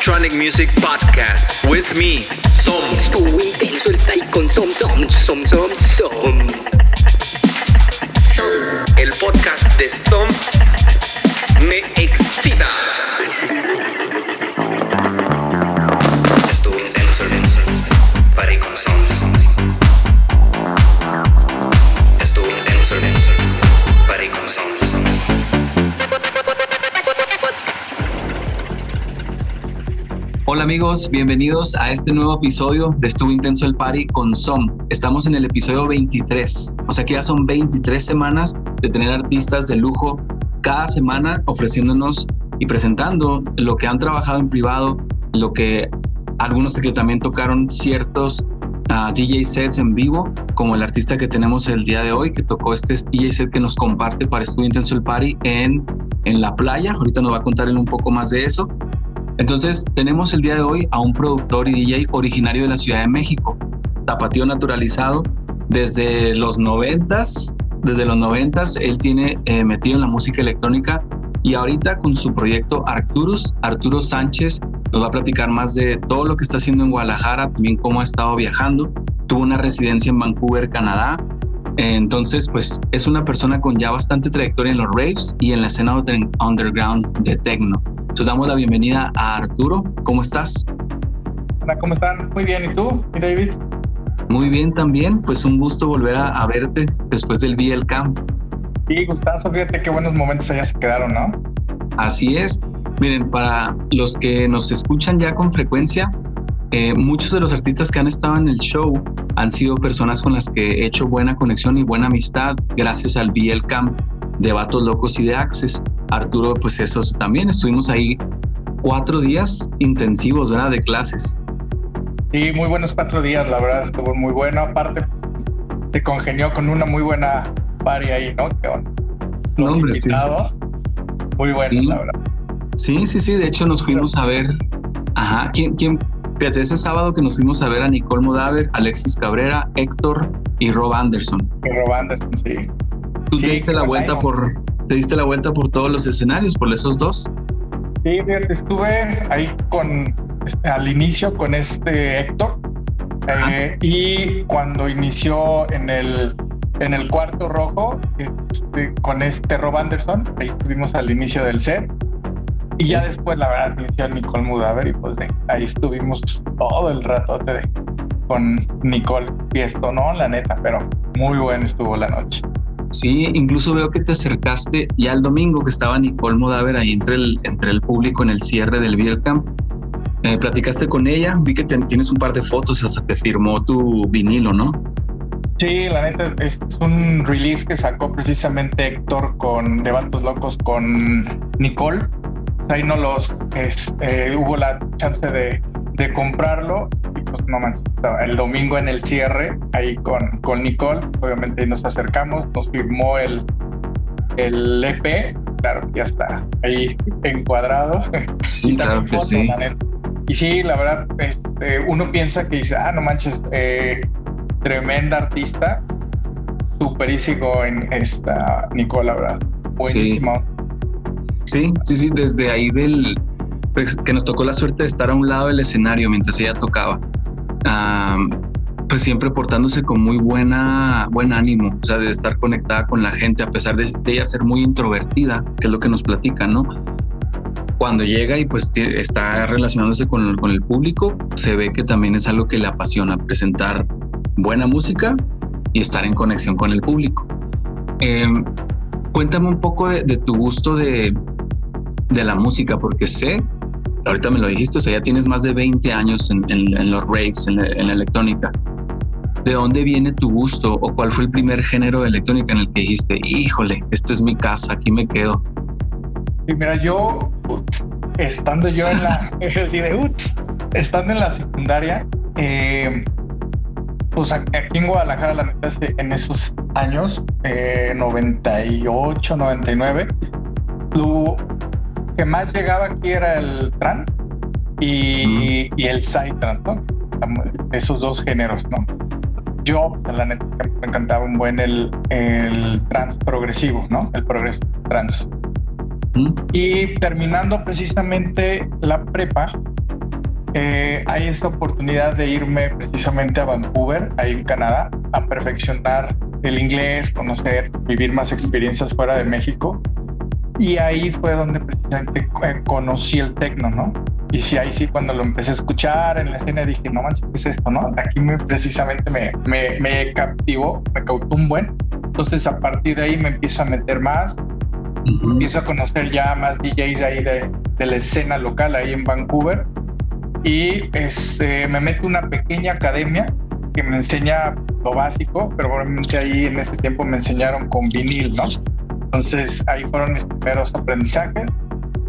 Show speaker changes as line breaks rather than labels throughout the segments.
Electronic Music Podcast with me, Som.
Estuvo intenso el con Som Som Som Som Som.
El podcast de Som me excita.
Hola amigos, bienvenidos a este nuevo episodio de Estuvo Intenso el Party con SOM. Estamos en el episodio 23, o sea que ya son 23 semanas de tener artistas de lujo cada semana ofreciéndonos y presentando lo que han trabajado en privado, lo que algunos que también tocaron ciertos uh, DJ sets en vivo, como el artista que tenemos el día de hoy, que tocó este DJ set que nos comparte para Estuvo Intenso el Party en, en la playa. Ahorita nos va a contar él un poco más de eso. Entonces, tenemos el día de hoy a un productor y DJ originario de la Ciudad de México, tapatío naturalizado. Desde los noventas, desde los noventas, él tiene eh, metido en la música electrónica y ahorita con su proyecto Arcturus, Arturo Sánchez nos va a platicar más de todo lo que está haciendo en Guadalajara, también cómo ha estado viajando. Tuvo una residencia en Vancouver, Canadá. Entonces, pues es una persona con ya bastante trayectoria en los raves y en la escena underground de techno. Entonces damos la bienvenida a Arturo. ¿Cómo estás?
Hola, ¿cómo están? Muy bien. ¿Y tú, ¿Y David?
Muy bien también. Pues un gusto volver a, a verte después del BL Camp.
Sí, gustazo. Fíjate qué buenos momentos allá se quedaron, ¿no?
Así es. Miren, para los que nos escuchan ya con frecuencia, eh, muchos de los artistas que han estado en el show han sido personas con las que he hecho buena conexión y buena amistad gracias al BL Camp de Vatos Locos y de Access. Arturo, pues eso también estuvimos ahí cuatro días intensivos, ¿verdad? De clases.
Sí, muy buenos cuatro días, la verdad, estuvo muy bueno. Aparte, se congenió con una muy buena party ahí, ¿no? Que bueno, los
No, hombre,
invitados, muy buenos,
Sí.
la verdad.
Sí, sí, sí. De hecho, nos fuimos a ver. Ajá. ¿Quién? quién? Fíjate, ese sábado que nos fuimos a ver a Nicole Modaver, Alexis Cabrera, Héctor y Rob Anderson.
Y Rob Anderson, sí.
Tú
Sí,
te diste la vuelta por, te diste la vuelta por todos los escenarios, por esos dos.
Sí, estuve ahí con, este, al inicio con este Héctor eh, y cuando inició en el, en el cuarto rojo este, con este Rob Anderson, ahí estuvimos al inicio del set y ya después la verdad inició Nicole Mudaver y pues de, ahí estuvimos todo el rato de, con Nicole Fiesto, ¿no? La neta, pero muy buena estuvo la noche.
Sí, incluso veo que te acercaste ya el domingo que estaba Nicole Modaver ahí entre el, entre el público en el cierre del Beer Camp. Eh, platicaste con ella, vi que tienes un par de fotos, hasta te firmó tu vinilo, ¿no?
Sí, la neta es un release que sacó precisamente Héctor con De Vatos Locos con Nicole. Ahí no los este, hubo la chance de, de comprarlo y pues no manches, estaba el domingo en el cierre ahí con, con Nicole. Obviamente nos acercamos, nos firmó el, el EP, claro, ya está ahí encuadrado.
Sí,
Y
claro que sí.
la. Y sí, la verdad, este, uno piensa que dice, ah, no manches, eh, tremenda artista, superísimo en esta Nicola, ¿verdad?
Sí.
Buenísimo.
Sí, sí, sí, desde ahí del pues, que nos tocó la suerte de estar a un lado del escenario mientras ella tocaba. Pues siempre portándose con muy buena, buen ánimo, o sea, de estar conectada con la gente, a pesar de, ella ser muy introvertida, que es lo que nos platica, ¿no? Cuando llega y pues está relacionándose con, con el público, se ve que también es algo que le apasiona, presentar buena música y estar en conexión con el público. Em, cuéntame un poco de, de tu gusto de, de la música, porque sé, ahorita me lo dijiste, o sea, ya tienes más de 20 años en, en- en los raves, en la, en la electrónica. ¿De dónde viene tu gusto o cuál fue el primer género de electrónica en el que dijiste, híjole, esta es mi casa, aquí me quedo?
Y mira, yo, estando yo en la, estando en la secundaria, eh, pues aquí en Guadalajara, la neta, en esos años, eh, 98, 99, lo que más llegaba aquí era el trance y, y el psytrance, ¿no? Esos dos géneros, ¿no? Yo, pues, la neta, me encantaba un buen el, el trance progresivo, ¿no? El progreso trance.
¿Mm?
Y terminando precisamente la prepa, eh, hay esa oportunidad de irme precisamente a Vancouver, ahí en Canadá, a perfeccionar el inglés, conocer, vivir más experiencias fuera de México. Y ahí fue donde precisamente eh, conocí el tecno, ¿no? Y sí, ahí sí, cuando lo empecé a escuchar en la escena, dije, no manches, ¿qué es esto, no? Aquí me, precisamente me, me, me captivó, me cautó un buen. Entonces, a partir de ahí me empiezo a meter más, empiezo a conocer ya más DJs ahí de, de la escena local ahí en Vancouver y este, me meto una pequeña academia que me enseña lo básico, pero probablemente ahí en ese tiempo me enseñaron con vinil, ¿no? Entonces ahí fueron mis primeros aprendizajes.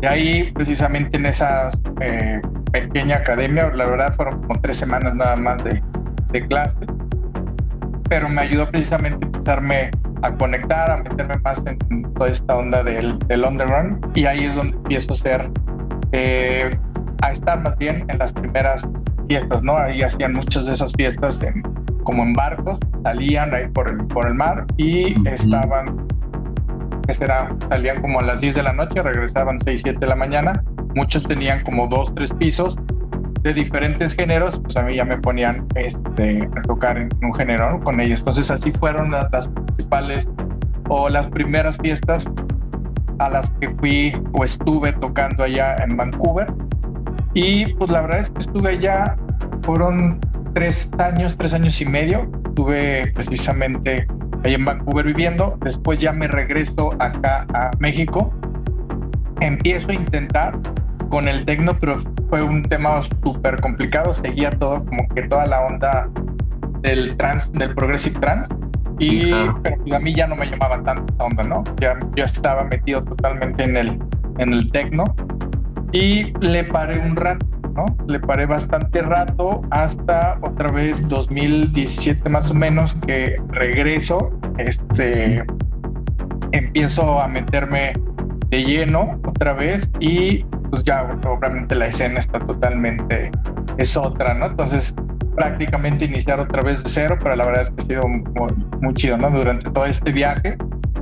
Y ahí precisamente en esa eh, pequeña academia, la verdad fueron como tres semanas nada más de, de clase, pero me ayudó precisamente a empezarme a conectar, a meterme más en toda esta onda del, del underground y ahí es donde empiezo a hacer eh, a estar más bien en las primeras fiestas, ¿no? Ahí hacían muchas de esas fiestas como en barcos, salían ahí por el, por el mar y estaban, que será? Salían como a las 10 de la noche, regresaban 6, 7 de la mañana. Muchos tenían como dos, tres pisos de diferentes géneros, pues a mí ya me ponían este, a tocar en un género con ellos. Entonces así fueron las, las principales o las primeras fiestas a las que fui o estuve tocando allá en Vancouver y pues la verdad es que estuve allá, fueron tres años, tres años y medio. Estuve precisamente ahí en Vancouver viviendo. Después ya me regreso acá a México. Empiezo a intentar con el tecno, pero fue un tema súper complicado. Seguía todo como que toda la onda del trans, del progressive trans. y pero pues, a mí ya no me llamaba tanto esa onda, ¿no? Ya yo estaba metido totalmente en el, en el tecno y le paré un rato, ¿no? Le paré bastante rato hasta otra vez 2017 más o menos que regreso, este, empiezo a meterme de lleno otra vez y pues ya obviamente la escena está totalmente, es otra, ¿no? Entonces prácticamente iniciar otra vez de cero, pero la verdad es que ha sido muy, muy chido, ¿no? Durante todo este viaje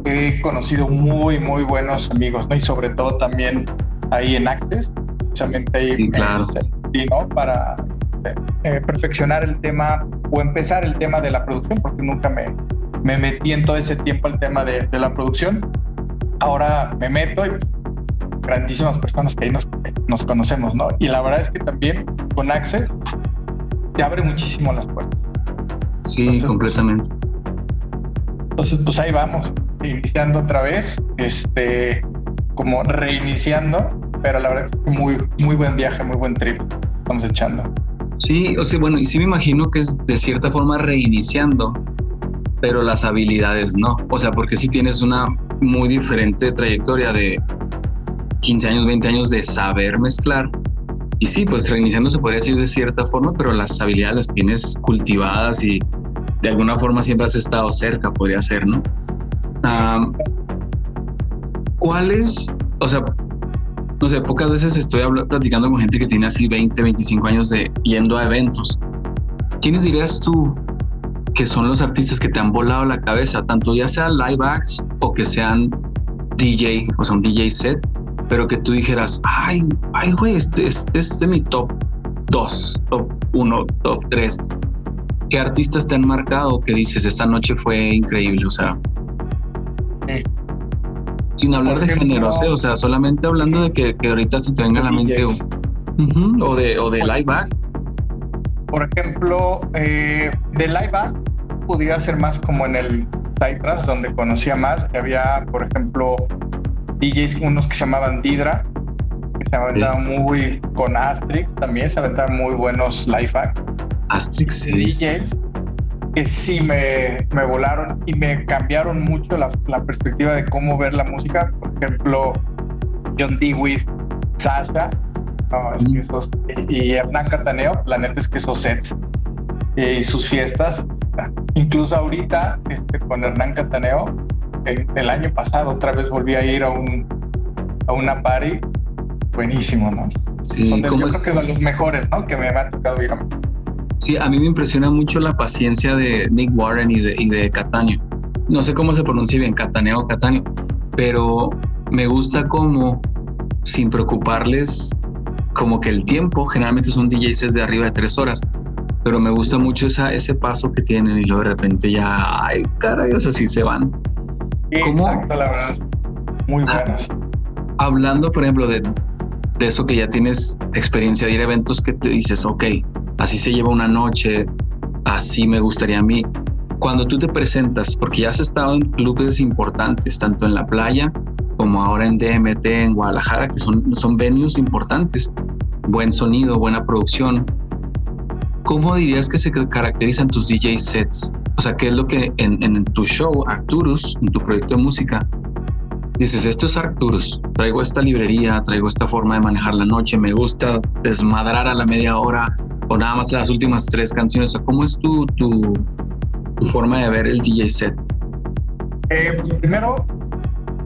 he conocido muy, muy buenos amigos, ¿no? Y sobre todo también ahí en Access, precisamente ahí
sí, claro.
¿no? para eh, perfeccionar el tema o empezar el tema de la producción, porque nunca me, me metí en todo ese tiempo al tema de, de la producción. Ahora me meto y grandísimas personas que ahí nos, nos conocemos, ¿no? Y la verdad es que también con Access te abre muchísimo las puertas.
Sí, entonces, completamente.
Entonces, pues ahí vamos, iniciando otra vez, este, como reiniciando pero la verdad muy, muy buen viaje, muy buen trip estamos echando.
Sí, o sea, bueno, y sí me imagino que es de cierta forma reiniciando, pero las habilidades no. O sea, porque sí tienes una muy diferente trayectoria de 15 años, 20 años de saber mezclar. Y sí, pues reiniciando se podría decir de cierta forma, pero las habilidades las tienes cultivadas y de alguna forma siempre has estado cerca, podría ser, ¿no? Um, ¿Cuáles, o sea, no sé, pocas veces estoy platicando con gente que tiene así 20, 25 años de yendo a eventos. ¿Quiénes dirías tú que son los artistas que te han volado la cabeza, tanto ya sea live acts o que sean DJ, o sea, un DJ set, pero que tú dijeras, ay, ay, güey, este, este, es de mi top 2, top 1, top 3. ¿Qué artistas te han marcado que dices, esta noche fue increíble? O sea, sin hablar de géneros, ¿eh? o sea, solamente hablando de que, que ahorita se te venga a la mente o de, o de live back.
Por ejemplo, eh, de live back podría ser más como en el Cypress, donde conocía más, que había, por ejemplo, DJs, unos que se llamaban Didra, que se aventaban muy con Astrix, también se aventaban muy buenos live back.
Astrix, sí.
DJs que sí me, me volaron y me cambiaron mucho la, la, perspectiva de cómo ver la música. Por ejemplo, John Dewey, Sasha, no, es que esos, y Hernán Cataneo, la neta es que esos sets y sus fiestas, incluso ahorita este, con Hernán Cataneo, el, el, año pasado otra vez volví a ir a, un, a una party, buenísimo, ¿no?
Sí,
Son de, yo es? creo que de los mejores, ¿no? Que me, me ha tocado ir a
Sí, a mí me impresiona mucho la paciencia de Nick Warren y de, y de Catania. No sé cómo se pronuncia bien, Catania o Catania, pero me gusta cómo, sin preocuparles como que el tiempo, generalmente son DJs de arriba de tres horas, pero me gusta mucho esa, ese paso que tienen y luego de repente ya, ay, caray, o sea, sí se van.
Exacto, la verdad. Muy ah, buenos.
hablando, por ejemplo, de, de eso que ya tienes experiencia de ir a eventos que te dices, ok, así se lleva una noche, así me gustaría a mí. Cuando tú te presentas, porque ya has estado en clubes importantes, tanto en la playa como ahora en DMT, en Guadalajara, que son, son venues importantes, buen sonido, buena producción. ¿Cómo dirías que se caracterizan tus DJ sets? O sea, ¿qué es lo que en, tu show, Arcturus, en tu proyecto de música, dices, esto es Arcturus, traigo esta librería, traigo esta forma de manejar la noche, me gusta desmadrar a la media hora o nada más las últimas tres canciones. ¿Cómo es tu, tu, forma de ver el DJ set?
Eh, pues primero,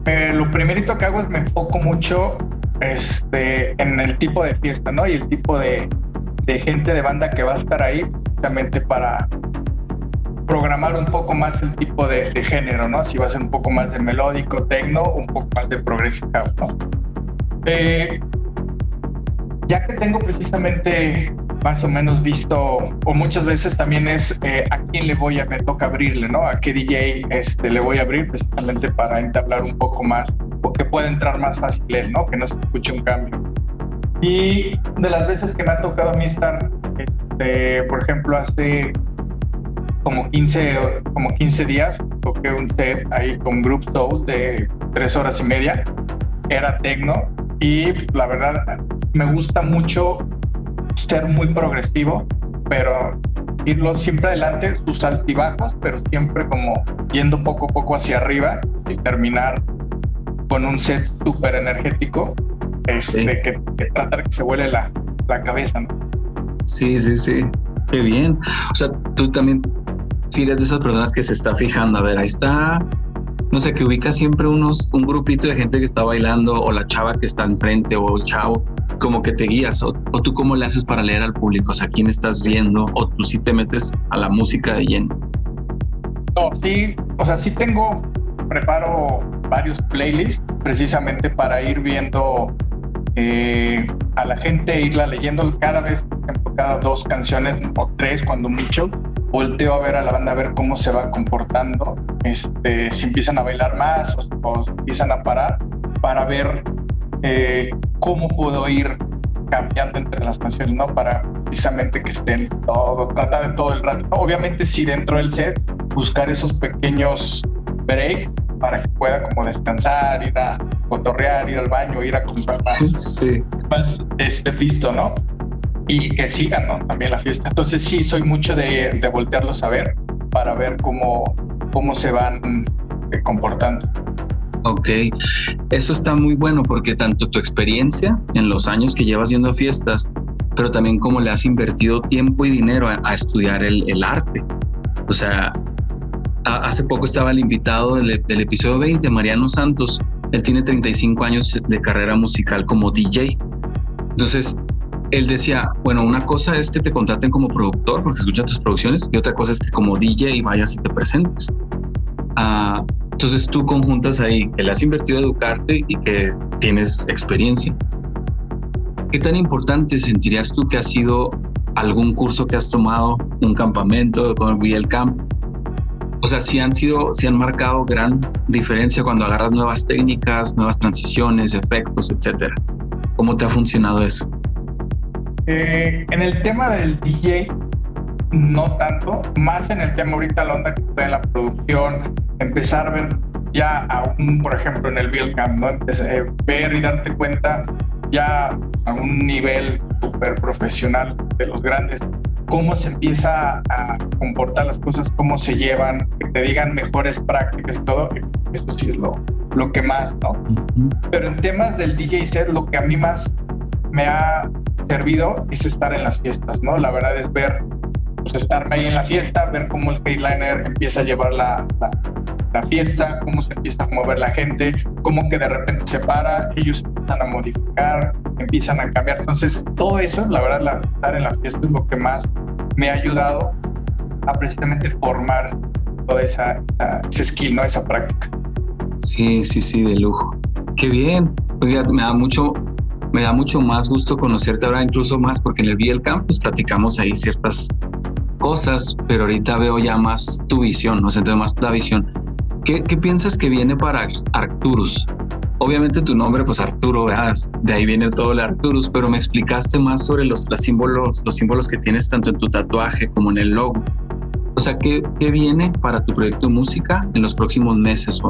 eh, lo primerito que hago es me enfoco mucho este, en el tipo de fiesta, ¿no? Y el tipo de, de gente de banda que va a estar ahí, precisamente para programar un poco más el tipo de, género, ¿no? Si va a ser un poco más de melódico, tecno, un poco más de progressive ¿no? Eh, ya que tengo precisamente más o menos visto, o muchas veces también es eh, a quién le voy a, me toca abrirle, ¿no? A qué DJ este, le voy a abrir precisamente para entablar un poco más, o que pueda entrar más fácil él, ¿no? Que no se escuche un cambio. Y de las veces que me ha tocado a mí estar, este, por ejemplo, hace como 15, como 15 días toqué un set ahí con Group Soul de tres horas y media. Era tecno y la verdad me gusta mucho ser muy progresivo, pero irlo siempre adelante, sus altibajos, pero siempre como yendo poco a poco hacia arriba y terminar con un set súper energético este, que, que trata que se vuele la, la cabeza. ¿no?
Sí, sí, sí. Qué bien. O sea, tú también si eres de esas personas que se está fijando, a ver, ahí está, no sé, que ubica siempre unos, un grupito de gente que está bailando o la chava que está enfrente o el chavo, como que te guías o, tú cómo le haces para leer al público, o sea, quién estás viendo o tú sí te metes a la música de lleno.
No, sí, o sea, sí tengo, preparo varios playlists precisamente para ir viendo eh, a la gente, irla leyendo cada vez, por ejemplo, cada dos canciones o tres cuando mucho, volteo a ver a la banda a ver cómo se va comportando, este, si empiezan a bailar más o, empiezan a parar, para ver eh, cómo puedo ir cambiando entre las canciones, ¿no? Para precisamente que estén todo, tratar de todo el rato. Obviamente sí dentro del set, buscar esos pequeños breaks para que pueda como descansar, ir a cotorrear, ir al baño, ir a comprar más, sí. más este pisto, ¿no? Y que sigan también la fiesta. Entonces sí, soy mucho de, de voltearlos a ver para ver cómo, cómo se van eh, comportando.
Ok, eso está muy bueno porque tanto tu experiencia en los años que llevas a fiestas, pero también cómo le has invertido tiempo y dinero a, estudiar el, el, arte. O sea, hace poco estaba el invitado del, del, episodio 20, Mariano Santos. Él tiene 35 años de carrera musical como DJ. Entonces, él decía, bueno, una cosa es que te contraten como productor porque escuchan tus producciones y otra cosa es que como DJ vayas y te presentes. Ah, entonces tú conjuntas ahí que le has invertido a educarte y que tienes experiencia. ¿Qué tan importante sentirías tú que ha sido algún curso que has tomado, un campamento con el Camp? O sea, si han sido, si han marcado gran diferencia cuando agarras nuevas técnicas, nuevas transiciones, efectos, etcétera. ¿Cómo te ha funcionado eso?
Eh, en el tema del DJ, no tanto, más en el tema ahorita la onda que está en la producción, empezar a ver ya aún, por ejemplo, en el Build Camp, ¿no? Eh, ver y darte cuenta ya a un nivel súper profesional de los grandes, cómo se empieza a comportar las cosas, cómo se llevan, que te digan mejores prácticas y todo, eso sí es lo, lo que más, ¿no? Pero en temas del DJ set, lo que a mí más me ha servido es estar en las fiestas, ¿no? La verdad es ver, pues estarme ahí en la fiesta, ver cómo el headliner empieza a llevar la, la, fiesta, cómo se empieza a mover la gente, cómo que de repente se para, ellos empiezan a modificar, empiezan a cambiar. Entonces, todo eso, la verdad, la, estar en la fiesta es lo que más me ha ayudado a precisamente formar toda esa, esa skill, ¿no? Esa práctica.
Sí, sí, sí, de lujo. Qué bien. Pues ya me da mucho Me da mucho más gusto conocerte ahora, incluso más porque en el VL Camp pues platicamos ahí ciertas cosas, pero ahorita veo ya más tu visión, no sé, más la visión. ¿Qué, ¿Qué, piensas que viene para Arcturus? Obviamente tu nombre, pues Arturo, de ahí viene todo el Arcturus, pero me explicaste más sobre los, los, símbolos, los símbolos que tienes tanto en tu tatuaje como en el logo. O sea, ¿qué, ¿qué viene para tu proyecto de música en los próximos meses?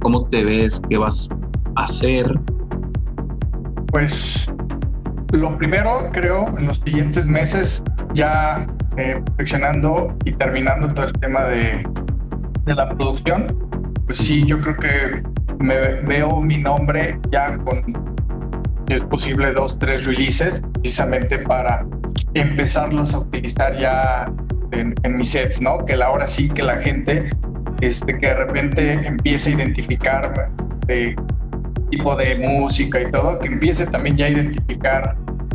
¿Cómo te ves? ¿Qué vas a hacer?
Pues lo primero, creo, en los siguientes meses, ya eh, perfeccionando y terminando todo el tema de, de la producción, pues sí, yo creo que me veo mi nombre ya con, si es posible, dos, tres releases, precisamente para empezarlos a utilizar ya en, mis sets, ¿no? Que ahora sí que la gente, este, que de repente empiece a identificar de tipo de música y todo, que empiece también ya a identificar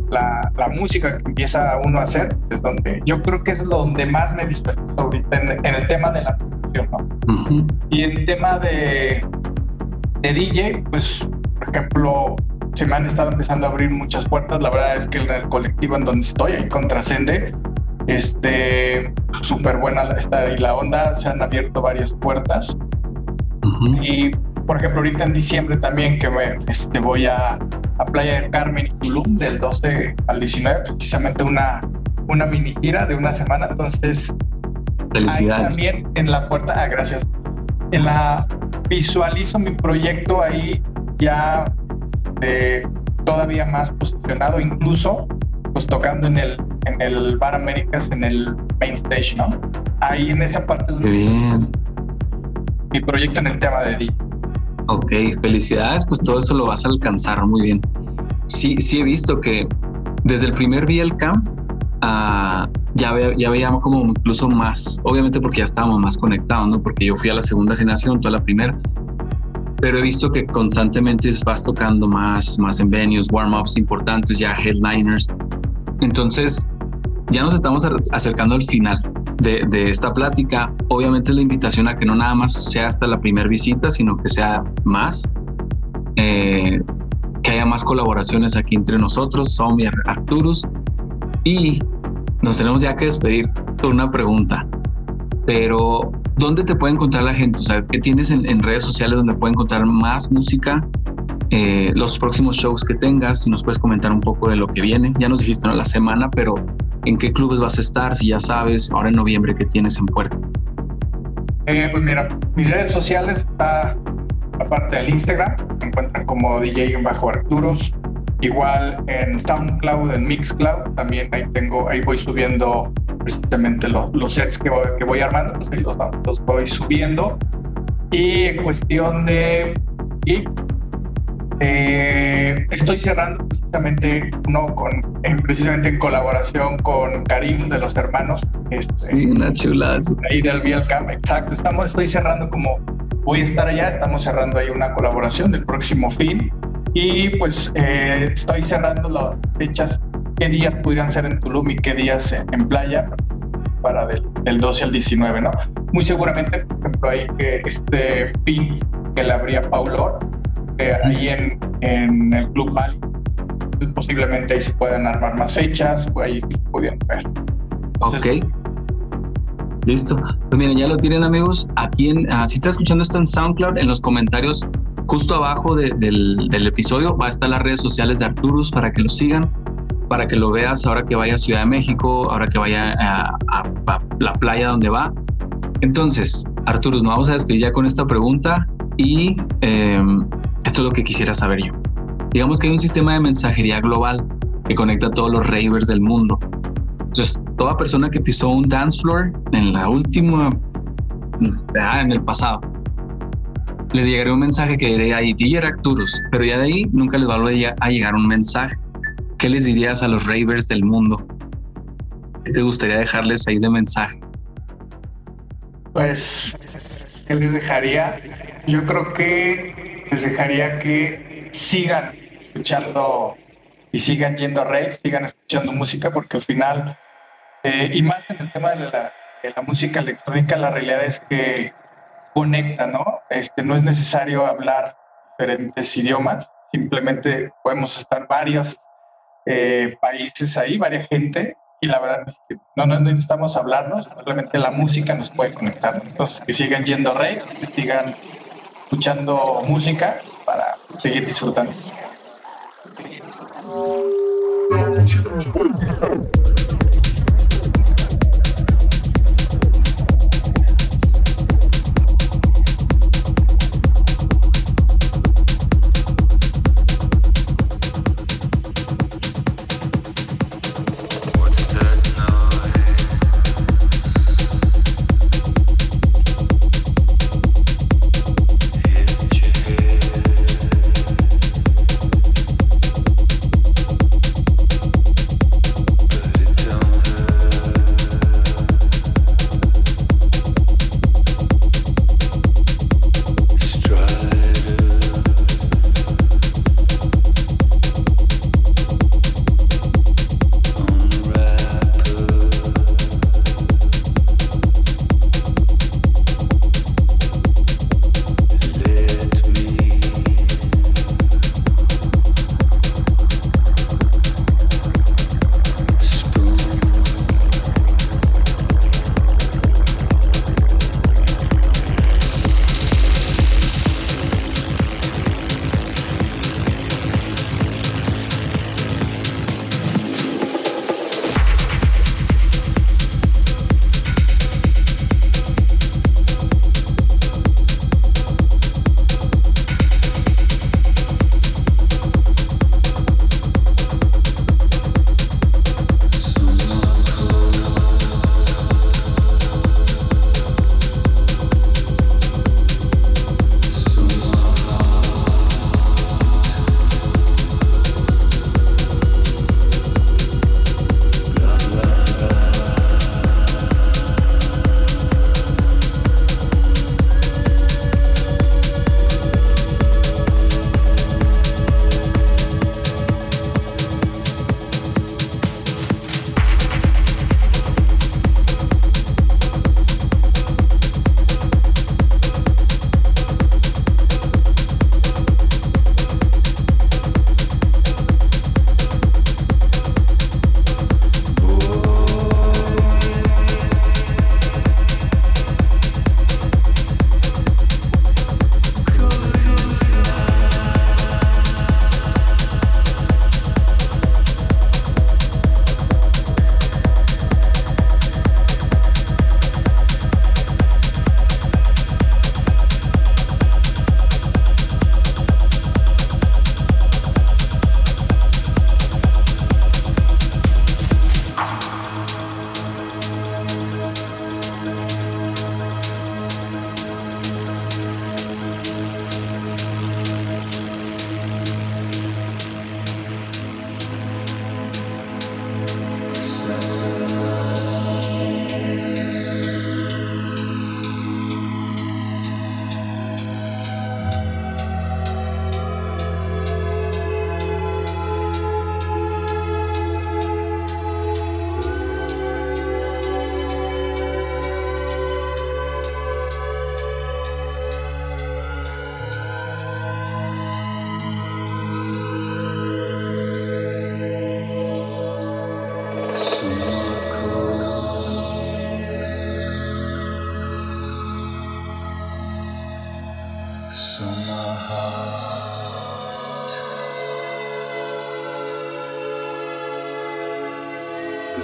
la, la, música que empieza uno a hacer, es donde yo creo que es donde más me visualizo ahorita en, en el tema de la producción, ¿no? Y en el tema de, de DJ, pues, por ejemplo, se me han estado empezando a abrir muchas puertas. La verdad es que en el colectivo en donde estoy, ahí con Trascende, este, súper buena está ahí la onda, se han abierto varias puertas. Y por ejemplo, ahorita en diciembre también que me, este, voy a, a Playa del Carmen y Tulum del 12 al 19, precisamente una, una mini gira de una semana. Entonces,
felicidades.
también en la puerta, ah, gracias. En la visualizo mi proyecto ahí ya eh, todavía más posicionado, incluso pues tocando en el, en el Bar Américas, en el main stage, ¿no? Ahí en esa parte es
bien.
mi proyecto en el tema de DJ.
Ok, felicidades, pues todo eso lo vas a alcanzar muy bien. Sí, sí he visto que desde el primer VL Camp uh, ya, ve, ya veíamos como incluso más, obviamente porque ya estábamos más conectados, ¿no? Porque yo fui a la segunda generación, toda la primera, pero he visto que constantemente vas tocando más, más en venues, warm-ups importantes, ya headliners. Entonces, ya nos estamos acercando al final de, esta plática, obviamente la invitación a que no nada más sea hasta la primera visita, sino que sea más, eh, que haya más colaboraciones aquí entre nosotros, Som y Arturus. Y nos tenemos ya que despedir con una pregunta, pero ¿dónde te puede encontrar la gente? O sea, ¿qué tienes en, redes sociales donde puede encontrar más música? Eh, los próximos shows que tengas, si nos puedes comentar un poco de lo que viene. Ya nos dijiste ¿no? la semana, pero en qué clubes vas a estar, si ya sabes, ahora en noviembre que tienes en puerta.
Eh, pues mira, mis redes sociales está aparte del Instagram, me encuentran como DJ bajo Arturos, igual en SoundCloud, en Mixcloud, también ahí tengo, ahí voy subiendo precisamente los, los sets que voy, armando, pues ahí los, los voy subiendo. Y en cuestión de eh, estoy cerrando precisamente uno con, precisamente en colaboración con Karim de los hermanos.
Este, sí, una chulazo.
Ahí del Camp, exacto. Estamos, estoy cerrando como voy a estar allá, estamos cerrando ahí una colaboración del próximo fin y pues eh, estoy cerrando las fechas, qué días pudieran ser en Tulum y qué días en playa para del, del 12 al 19, ¿no? Muy seguramente, por ejemplo, ahí que este fin que le habría Paulor, ahí en, en, el Club Bali. Posiblemente ahí se puedan armar más fechas, ahí pudieran ver.
ok. Listo. Pues miren, ya lo tienen amigos. Aquí en, uh, si está escuchando esto en SoundCloud, en los comentarios justo abajo de, del, episodio va a estar las redes sociales de Arturus para que lo sigan, para que lo veas ahora que vaya a Ciudad de México, ahora que vaya a, la playa donde va. Entonces, Arturus, nos vamos a despedir ya con esta pregunta y eh, esto es lo que quisiera saber yo. Digamos que hay un sistema de mensajería global que conecta a todos los ravers del mundo. Entonces, toda persona que pisó un dance floor en la última, ah, en el pasado, le llegaría un mensaje que diría ahí, DJ Arcturus, pero ya de ahí nunca les va a llegar un mensaje. ¿Qué les dirías a los ravers del mundo? ¿Qué te gustaría dejarles ahí de mensaje?
Pues, ¿qué les dejaría? Yo creo que les dejaría que sigan escuchando y sigan yendo a rave, sigan escuchando música, porque al final, eh, y más en el tema de la, de la, música electrónica, la realidad es que conecta, ¿no? Este, no es necesario hablar diferentes idiomas,
simplemente podemos estar varios eh, países ahí, varias gente, y la verdad es que no, no necesitamos hablarnos, simplemente la música nos puede conectar. Entonces, que sigan yendo rey, que sigan escuchando música para seguir disfrutando.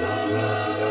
love, love.